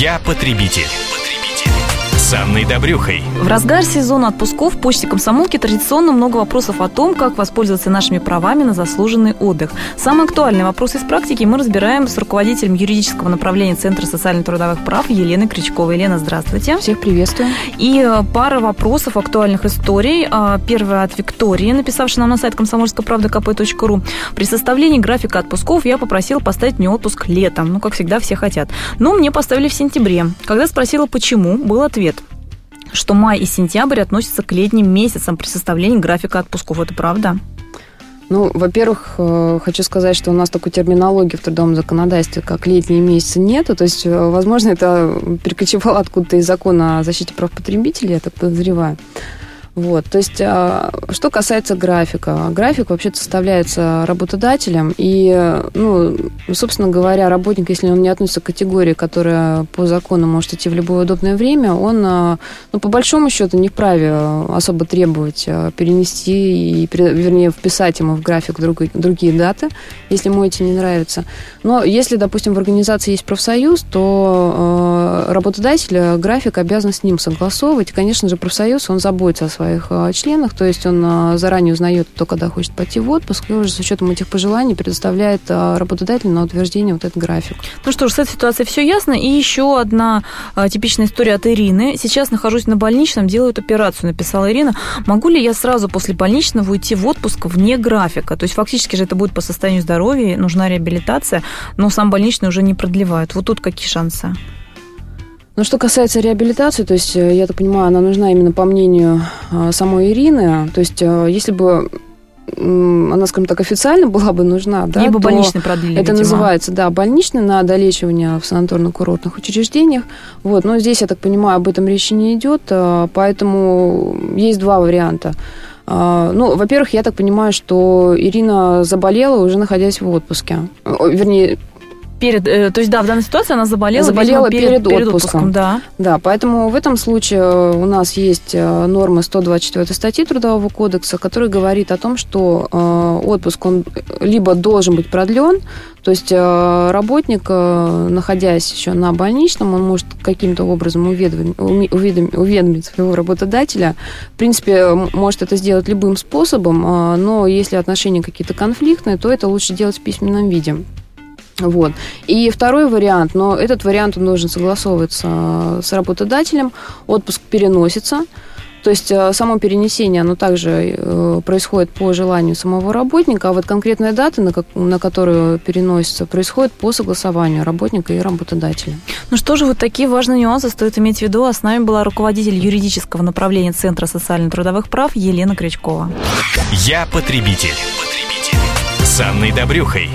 Я потребитель. С Анной Добрюхой. В разгар сезона отпусков в почте комсомолки традиционно много вопросов о том, как воспользоваться нашими правами на заслуженный отдых. Самый актуальный вопрос из практики мы разбираем с руководителем юридического направления Центра социально-трудовых прав Еленой Крючковой. Елена, здравствуйте. Всех приветствую. И э, пара вопросов актуальных историй. А, Первая от Виктории, написавшей нам на сайт комсомольская-правда.кп.ру. При составлении графика отпусков я попросила поставить мне отпуск летом. Ну, как всегда, все хотят. Но мне поставили в сентябре. Когда спросила, почему, был ответ что май и сентябрь относятся к летним месяцам при составлении графика отпусков. Это правда? Ну, во-первых, э, хочу сказать, что у нас такой терминологии в трудовом законодательстве, как летние месяцы, нету. То есть, э, возможно, это перекочевало откуда-то из закона о защите прав потребителей, я так подозреваю. Вот, то есть, а, что касается графика. График вообще составляется работодателем, и, ну, собственно говоря, работник, если он не относится к категории, которая по закону может идти в любое удобное время, он, а, ну, по большому счету, не вправе особо требовать а, перенести, и, вернее, вписать ему в график другие, другие даты, если ему эти не нравятся. Но если, допустим, в организации есть профсоюз, то работодатель график обязан с ним согласовывать. И, конечно же, профсоюз, он заботится о своих а, членах, то есть он а, заранее узнает, кто когда хочет пойти в отпуск, и уже с учетом этих пожеланий предоставляет а, работодателю на утверждение вот этот график. Ну что ж, с этой ситуацией все ясно. И еще одна типичная история от Ирины. Сейчас нахожусь на больничном, делают операцию, написала Ирина. Могу ли я сразу после больничного уйти в отпуск вне графика? То есть фактически же это будет по состоянию здоровья, нужна реабилитация, но сам больничный уже не продлевают. Вот тут какие шансы? Ну, что касается реабилитации, то есть, э, я так понимаю, она нужна именно по мнению э, самой Ирины. То есть, э, если бы она, скажем так, официально была бы нужна, да, Либо больничный продлили, Это видимо. называется, да, больничный на долечивание в санаторно-курортных учреждениях. Вот, но здесь, я так понимаю, об этом речи не идет, поэтому есть два варианта. Ну, во-первых, я так понимаю, что Ирина заболела уже находясь в отпуске. Вернее, Перед, э, то есть, да, в данной ситуации она заболела, заболела видимо, перед, перед отпуском. отпуском. Да. да, поэтому в этом случае у нас есть э, нормы 124 статьи Трудового кодекса, который говорит о том, что э, отпуск он либо должен быть продлен, то есть работник, находясь еще на больничном, он может каким-то образом уведомить, уведомить, уведомить своего работодателя. В принципе, может это сделать любым способом, но если отношения какие-то конфликтные, то это лучше делать в письменном виде. Вот. И второй вариант, но этот вариант он должен согласовываться с работодателем, отпуск переносится, то есть э, само перенесение, оно также э, происходит по желанию самого работника, а вот конкретная дата, на, как, на которую переносится, происходит по согласованию работника и работодателя. Ну что же, вот такие важные нюансы стоит иметь в виду. А с нами была руководитель юридического направления Центра социально-трудовых прав Елена Крючкова. Я потребитель. потребитель. С Анной Добрюхой.